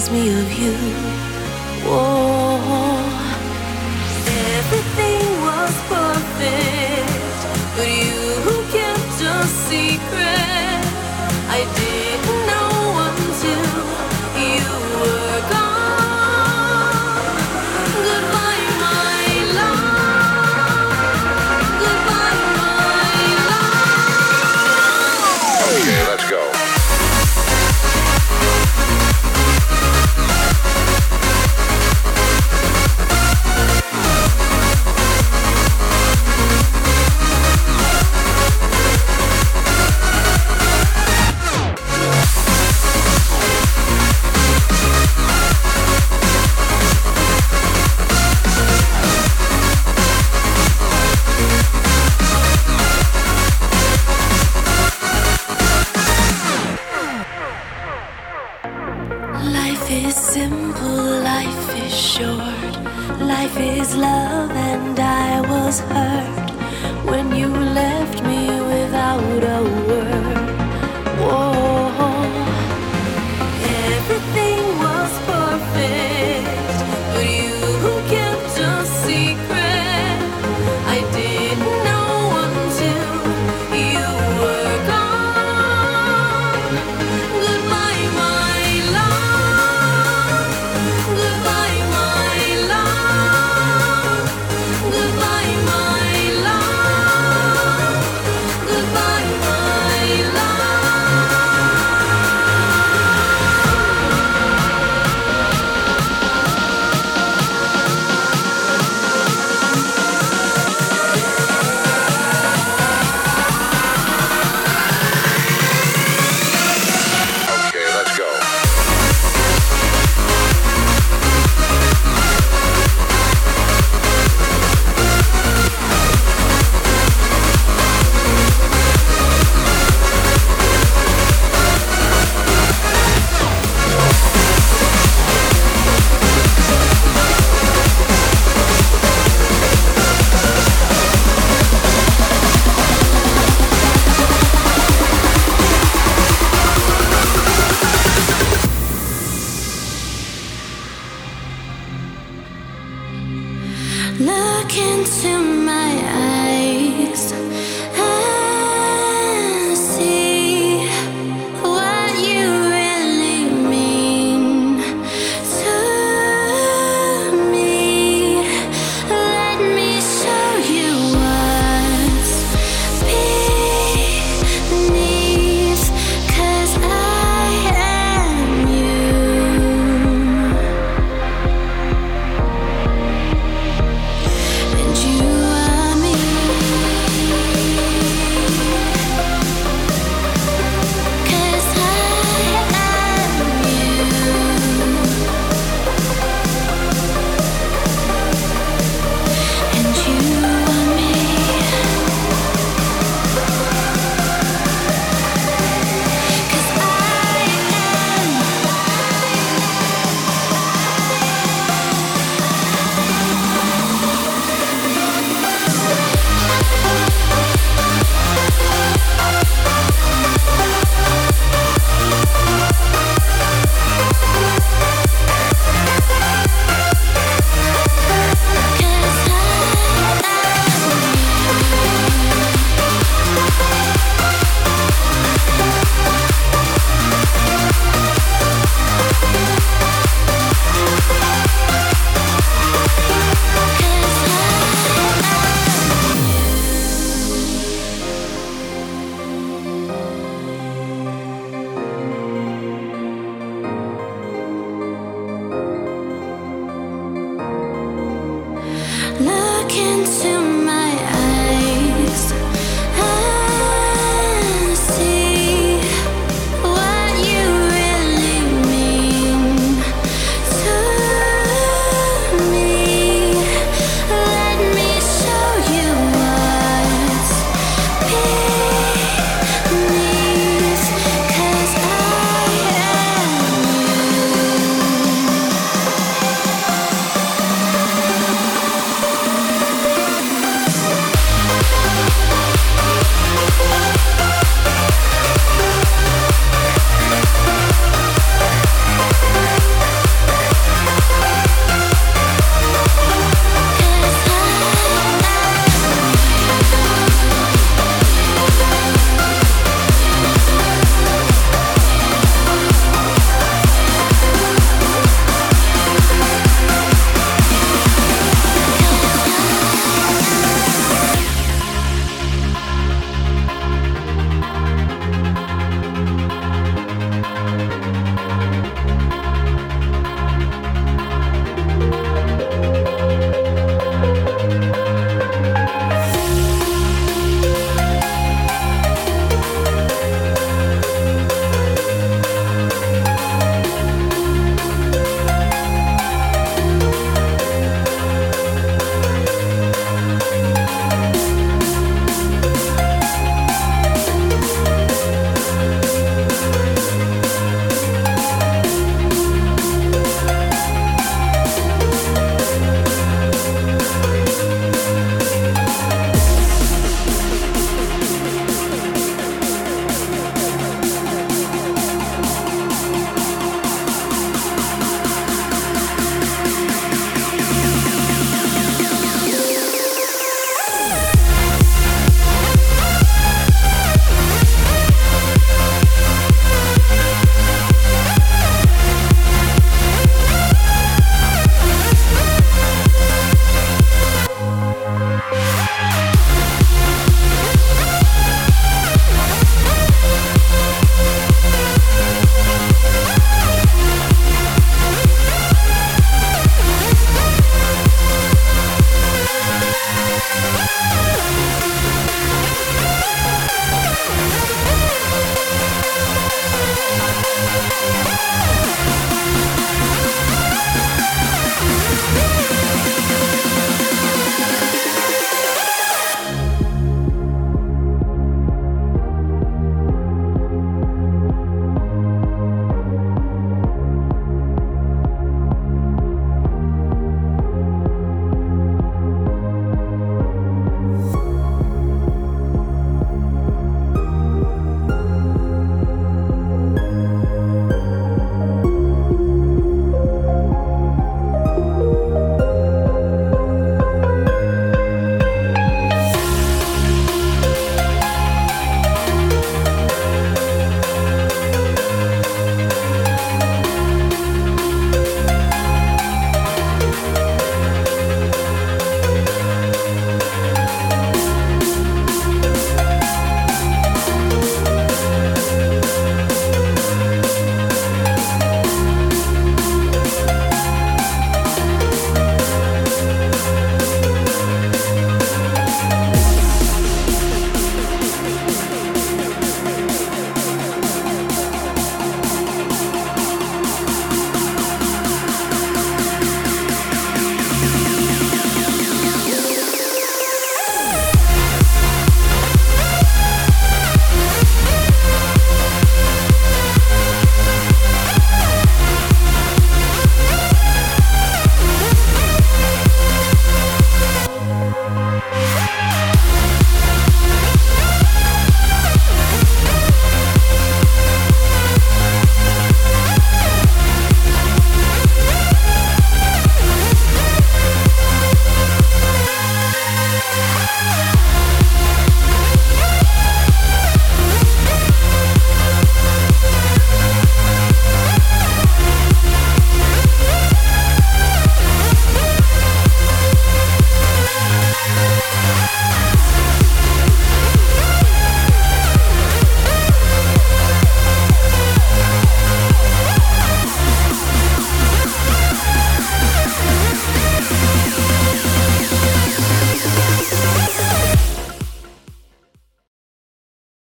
reminds me of you. Oh, everything was perfect, but you kept a secret.